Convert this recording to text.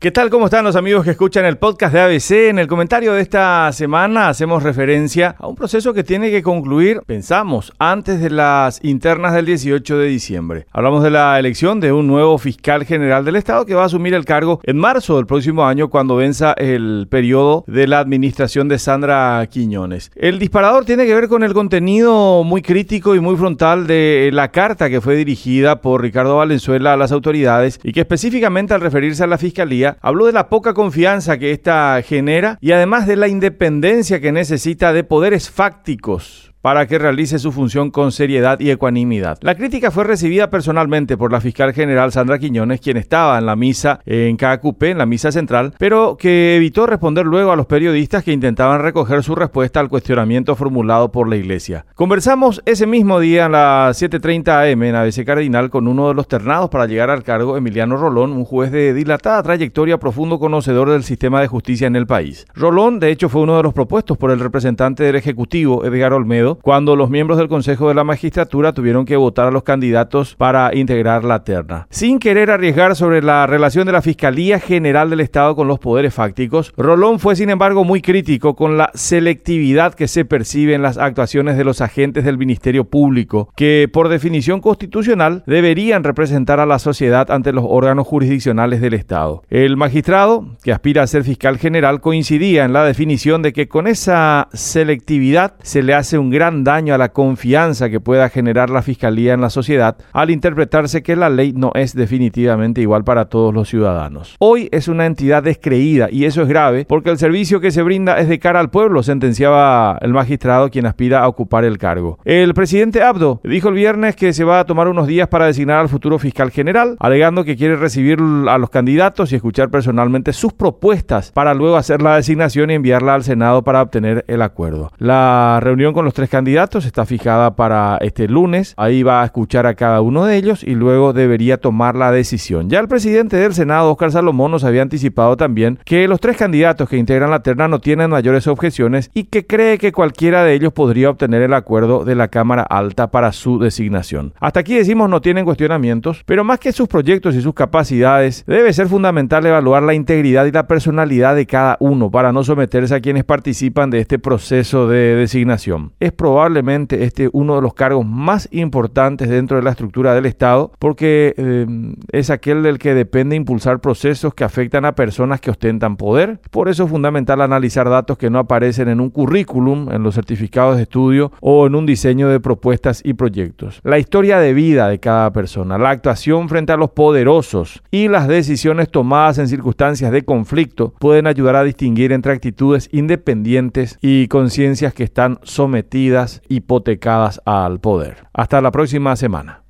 ¿Qué tal? ¿Cómo están los amigos que escuchan el podcast de ABC? En el comentario de esta semana hacemos referencia a un proceso que tiene que concluir, pensamos, antes de las internas del 18 de diciembre. Hablamos de la elección de un nuevo fiscal general del Estado que va a asumir el cargo en marzo del próximo año cuando venza el periodo de la administración de Sandra Quiñones. El disparador tiene que ver con el contenido muy crítico y muy frontal de la carta que fue dirigida por Ricardo Valenzuela a las autoridades y que específicamente al referirse a la fiscalía habló de la poca confianza que ésta genera y además de la independencia que necesita de poderes fácticos para que realice su función con seriedad y ecuanimidad. La crítica fue recibida personalmente por la fiscal general Sandra Quiñones, quien estaba en la misa en KQP, en la misa central, pero que evitó responder luego a los periodistas que intentaban recoger su respuesta al cuestionamiento formulado por la iglesia. Conversamos ese mismo día a las 7.30 am en ABC Cardinal con uno de los ternados para llegar al cargo, Emiliano Rolón, un juez de dilatada trayectoria, profundo conocedor del sistema de justicia en el país. Rolón, de hecho, fue uno de los propuestos por el representante del Ejecutivo, Edgar Olmedo, cuando los miembros del Consejo de la Magistratura tuvieron que votar a los candidatos para integrar la terna. Sin querer arriesgar sobre la relación de la Fiscalía General del Estado con los poderes fácticos, Rolón fue sin embargo muy crítico con la selectividad que se percibe en las actuaciones de los agentes del Ministerio Público, que por definición constitucional deberían representar a la sociedad ante los órganos jurisdiccionales del Estado. El magistrado, que aspira a ser fiscal general, coincidía en la definición de que con esa selectividad se le hace un gran daño a la confianza que pueda generar la Fiscalía en la sociedad al interpretarse que la ley no es definitivamente igual para todos los ciudadanos. Hoy es una entidad descreída y eso es grave porque el servicio que se brinda es de cara al pueblo, sentenciaba el magistrado quien aspira a ocupar el cargo. El presidente Abdo dijo el viernes que se va a tomar unos días para designar al futuro fiscal general, alegando que quiere recibir a los candidatos y escuchar personalmente sus propuestas para luego hacer la designación y enviarla al Senado para obtener el acuerdo. La reunión con los tres candidatos está fijada para este lunes. Ahí va a escuchar a cada uno de ellos y luego debería tomar la decisión. Ya el presidente del Senado, Oscar Salomón, nos había anticipado también que los tres candidatos que integran la terna no tienen mayores objeciones y que cree que cualquiera de ellos podría obtener el acuerdo de la Cámara Alta para su designación. Hasta aquí decimos no tienen cuestionamientos, pero más que sus proyectos y sus capacidades, debe ser fundamental evaluar la integridad y la personalidad de cada uno para no someterse a quienes participan de este proceso de designación. Es probablemente este uno de los cargos más importantes dentro de la estructura del Estado porque eh, es aquel del que depende impulsar procesos que afectan a personas que ostentan poder. Por eso es fundamental analizar datos que no aparecen en un currículum, en los certificados de estudio o en un diseño de propuestas y proyectos. La historia de vida de cada persona, la actuación frente a los poderosos y las decisiones tomadas en circunstancias de conflicto pueden ayudar a distinguir entre actitudes independientes y conciencias que están sometidas hipotecadas al poder. Hasta la próxima semana.